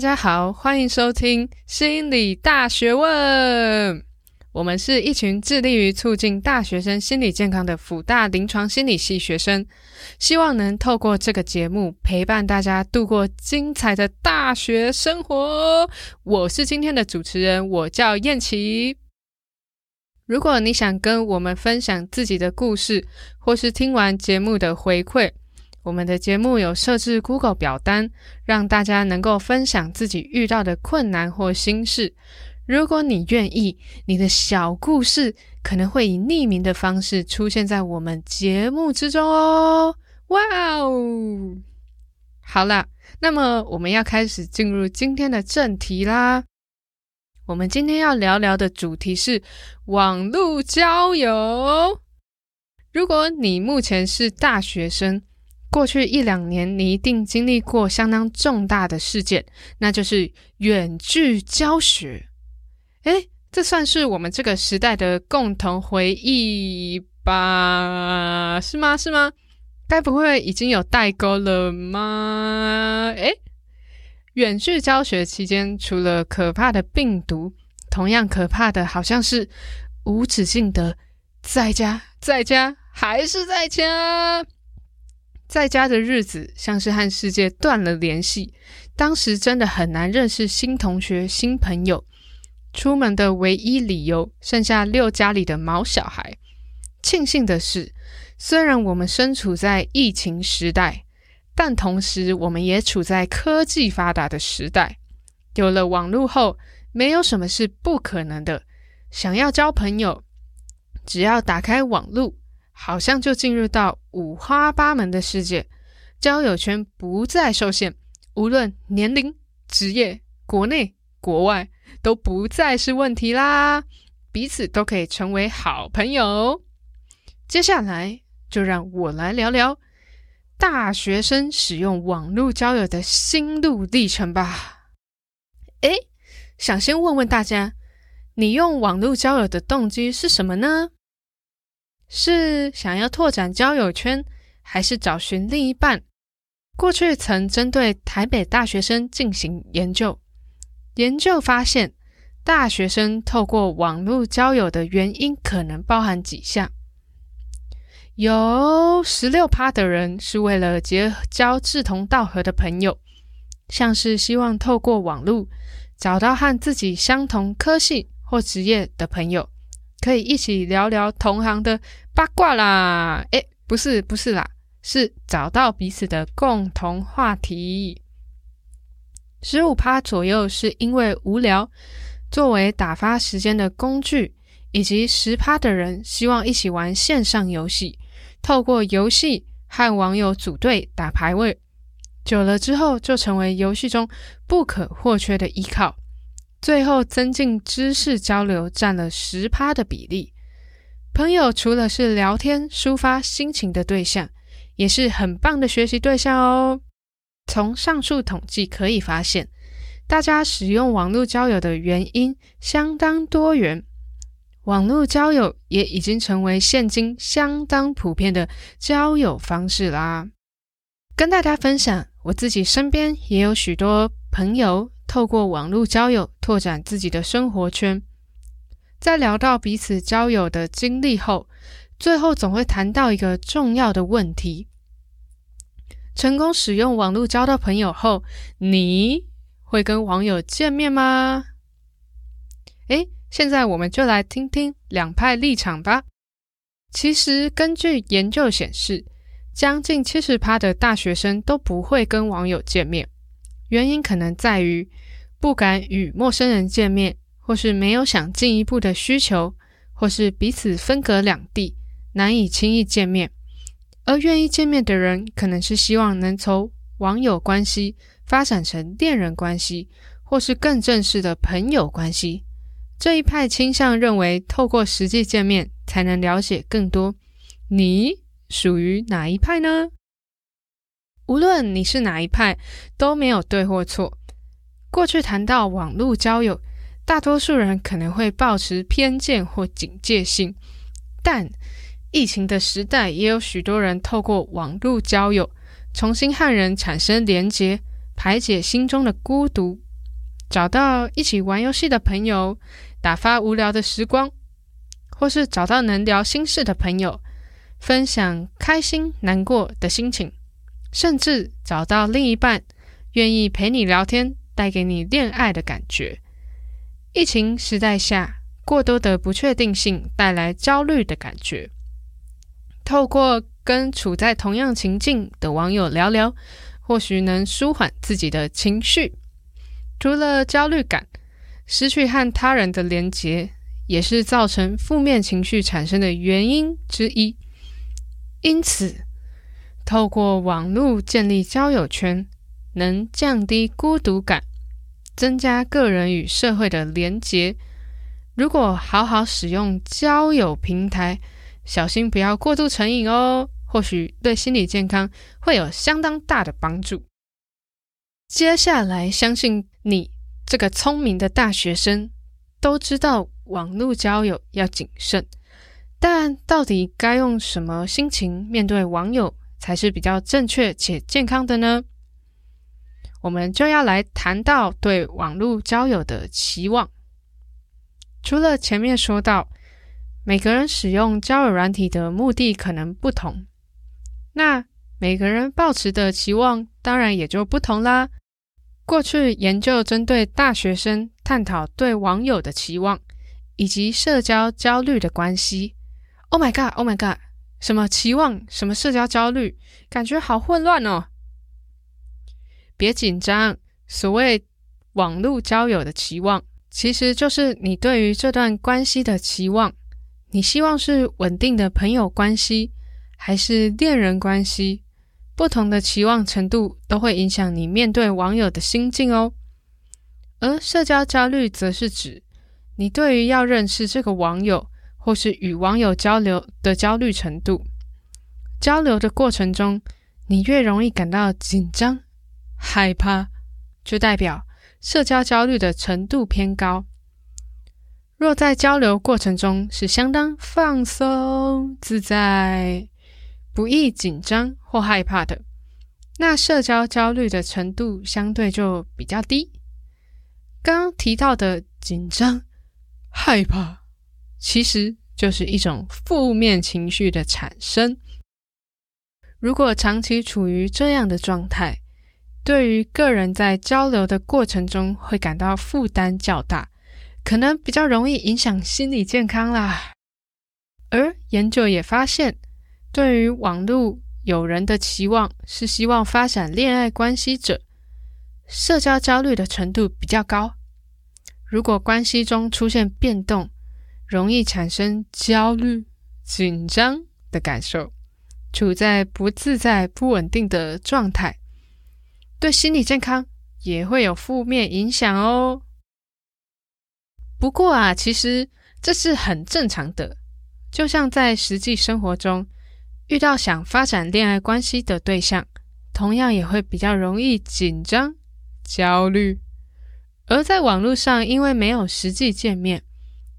大家好，欢迎收听心理大学问。我们是一群致力于促进大学生心理健康的辅大临床心理系学生，希望能透过这个节目陪伴大家度过精彩的大学生活。我是今天的主持人，我叫燕琪。如果你想跟我们分享自己的故事，或是听完节目的回馈，我们的节目有设置 Google 表单，让大家能够分享自己遇到的困难或心事。如果你愿意，你的小故事可能会以匿名的方式出现在我们节目之中哦！哇哦！好啦，那么我们要开始进入今天的正题啦。我们今天要聊聊的主题是网络交友。如果你目前是大学生，过去一两年，你一定经历过相当重大的事件，那就是远距教学。诶，这算是我们这个时代的共同回忆吧？是吗？是吗？该不会已经有代沟了吗？诶，远距教学期间，除了可怕的病毒，同样可怕的好像是无止境的在家，在家，还是在家。在家的日子像是和世界断了联系，当时真的很难认识新同学、新朋友。出门的唯一理由剩下遛家里的毛小孩。庆幸的是，虽然我们身处在疫情时代，但同时我们也处在科技发达的时代。有了网络后，没有什么是不可能的。想要交朋友，只要打开网络。好像就进入到五花八门的世界，交友圈不再受限，无论年龄、职业、国内、国外都不再是问题啦，彼此都可以成为好朋友。接下来就让我来聊聊大学生使用网络交友的心路历程吧。诶，想先问问大家，你用网络交友的动机是什么呢？是想要拓展交友圈，还是找寻另一半？过去曾针对台北大学生进行研究，研究发现，大学生透过网络交友的原因可能包含几项：有十六趴的人是为了结交志同道合的朋友，像是希望透过网络找到和自己相同科系或职业的朋友。可以一起聊聊同行的八卦啦！诶，不是，不是啦，是找到彼此的共同话题。十五趴左右是因为无聊，作为打发时间的工具，以及十趴的人希望一起玩线上游戏，透过游戏和网友组队打排位，久了之后就成为游戏中不可或缺的依靠。最后，增进知识交流占了十趴的比例。朋友除了是聊天抒发心情的对象，也是很棒的学习对象哦。从上述统计可以发现，大家使用网络交友的原因相当多元，网络交友也已经成为现今相当普遍的交友方式啦。跟大家分享，我自己身边也有许多朋友。透过网络交友拓展自己的生活圈，在聊到彼此交友的经历后，最后总会谈到一个重要的问题：成功使用网络交到朋友后，你会跟网友见面吗？诶，现在我们就来听听两派立场吧。其实，根据研究显示，将近七十趴的大学生都不会跟网友见面。原因可能在于不敢与陌生人见面，或是没有想进一步的需求，或是彼此分隔两地，难以轻易见面。而愿意见面的人，可能是希望能从网友关系发展成恋人关系，或是更正式的朋友关系。这一派倾向认为，透过实际见面才能了解更多。你属于哪一派呢？无论你是哪一派，都没有对或错。过去谈到网络交友，大多数人可能会抱持偏见或警戒心，但疫情的时代，也有许多人透过网络交友，重新和人产生连结，排解心中的孤独，找到一起玩游戏的朋友，打发无聊的时光，或是找到能聊心事的朋友，分享开心难过的心情，甚至找到另一半愿意陪你聊天，带给你恋爱的感觉。疫情时代下，过多的不确定性带来焦虑的感觉。透过跟处在同样情境的网友聊聊，或许能舒缓自己的情绪。除了焦虑感，失去和他人的连结，也是造成负面情绪产生的原因之一。因此，透过网络建立交友圈，能降低孤独感，增加个人与社会的连结。如果好好使用交友平台，小心不要过度成瘾哦，或许对心理健康会有相当大的帮助。接下来，相信你这个聪明的大学生都知道网络交友要谨慎，但到底该用什么心情面对网友才是比较正确且健康的呢？我们就要来谈到对网络交友的期望。除了前面说到，每个人使用交友软体的目的可能不同，那每个人抱持的期望当然也就不同啦。过去研究针对大学生探讨对网友的期望以及社交焦虑的关系。Oh my god! Oh my god! 什么期望？什么社交焦虑？感觉好混乱哦。别紧张，所谓网络交友的期望，其实就是你对于这段关系的期望。你希望是稳定的朋友关系，还是恋人关系？不同的期望程度都会影响你面对网友的心境哦。而社交焦虑则是指你对于要认识这个网友，或是与网友交流的焦虑程度。交流的过程中，你越容易感到紧张、害怕，就代表社交焦虑的程度偏高。若在交流过程中是相当放松自在、不易紧张或害怕的，那社交焦虑的程度相对就比较低。刚刚提到的紧张、害怕，其实就是一种负面情绪的产生。如果长期处于这样的状态，对于个人在交流的过程中会感到负担较大。可能比较容易影响心理健康啦。而研究也发现，对于网络友人的期望是希望发展恋爱关系者，社交焦虑的程度比较高。如果关系中出现变动，容易产生焦虑、紧张的感受，处在不自在、不稳定的状态，对心理健康也会有负面影响哦。不过啊，其实这是很正常的。就像在实际生活中遇到想发展恋爱关系的对象，同样也会比较容易紧张、焦虑。而在网络上，因为没有实际见面，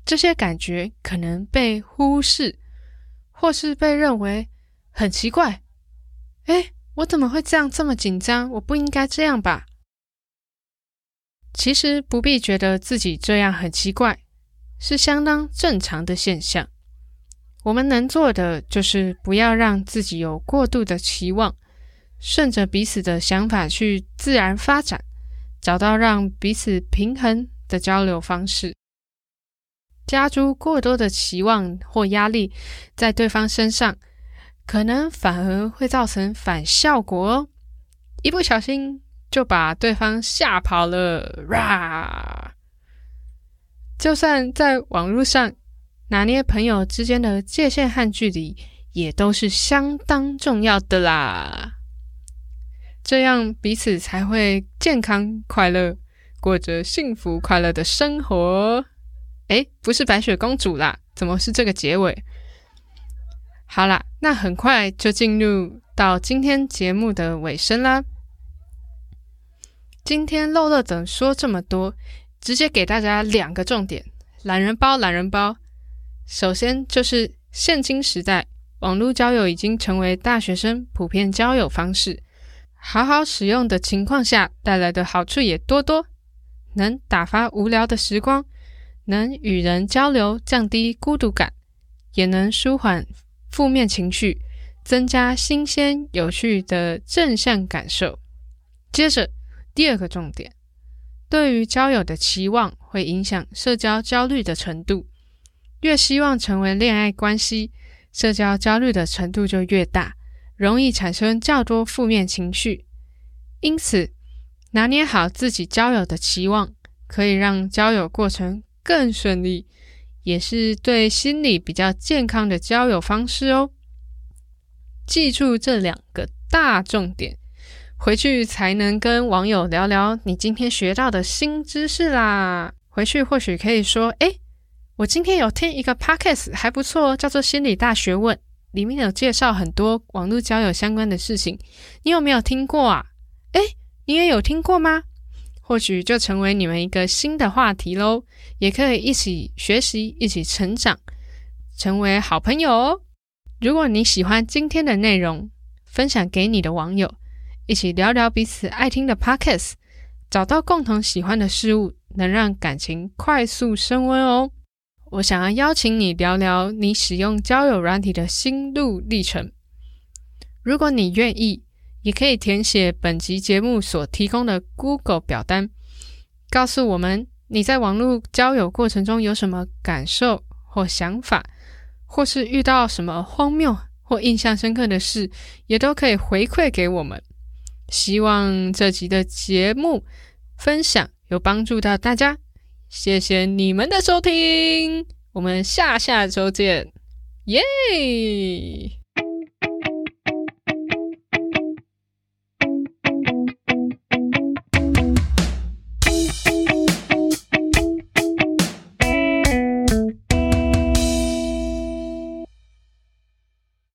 这些感觉可能被忽视，或是被认为很奇怪。诶，我怎么会这样这么紧张？我不应该这样吧？其实不必觉得自己这样很奇怪，是相当正常的现象。我们能做的就是不要让自己有过度的期望，顺着彼此的想法去自然发展，找到让彼此平衡的交流方式。加诸过多的期望或压力在对方身上，可能反而会造成反效果哦。一不小心，就把对方吓跑了，哇！就算在网络上拿捏朋友之间的界限和距离，也都是相当重要的啦。这样彼此才会健康快乐，过着幸福快乐的生活。诶，不是白雪公主啦，怎么是这个结尾？好啦，那很快就进入到今天节目的尾声啦。今天乐乐等说这么多，直接给大家两个重点：懒人包，懒人包。首先就是现今时代，网络交友已经成为大学生普遍交友方式，好好使用的情况下带来的好处也多多。能打发无聊的时光，能与人交流，降低孤独感，也能舒缓负面情绪，增加新鲜有趣的正向感受。接着，第二个重点，对于交友的期望会影响社交焦虑的程度。越希望成为恋爱关系，社交焦虑的程度就越大，容易产生较多负面情绪。因此，拿捏好自己交友的期望，可以让交友过程更顺利，也是对心理比较健康的交友方式哦。记住这两个大重点，回去才能跟网友聊聊你今天学到的新知识啦。回去或许可以说：“诶。”我今天有听一个 podcast 还不错，叫做《心理大学问》，里面有介绍很多网络交友相关的事情。你有没有听过啊？诶，你也有听过吗？或许就成为你们一个新的话题喽，也可以一起学习，一起成长，成为好朋友哦。如果你喜欢今天的内容，分享给你的网友，一起聊聊彼此爱听的 podcast，找到共同喜欢的事物，能让感情快速升温哦。我想要邀请你聊聊你使用交友软体的心路历程。如果你愿意，也可以填写本集节目所提供的 Google 表单，告诉我们你在网络交友过程中有什么感受或想法，或是遇到什么荒谬或印象深刻的事，也都可以回馈给我们。希望这集的节目分享有帮助到大家。谢谢你们的收听，我们下下周见，耶！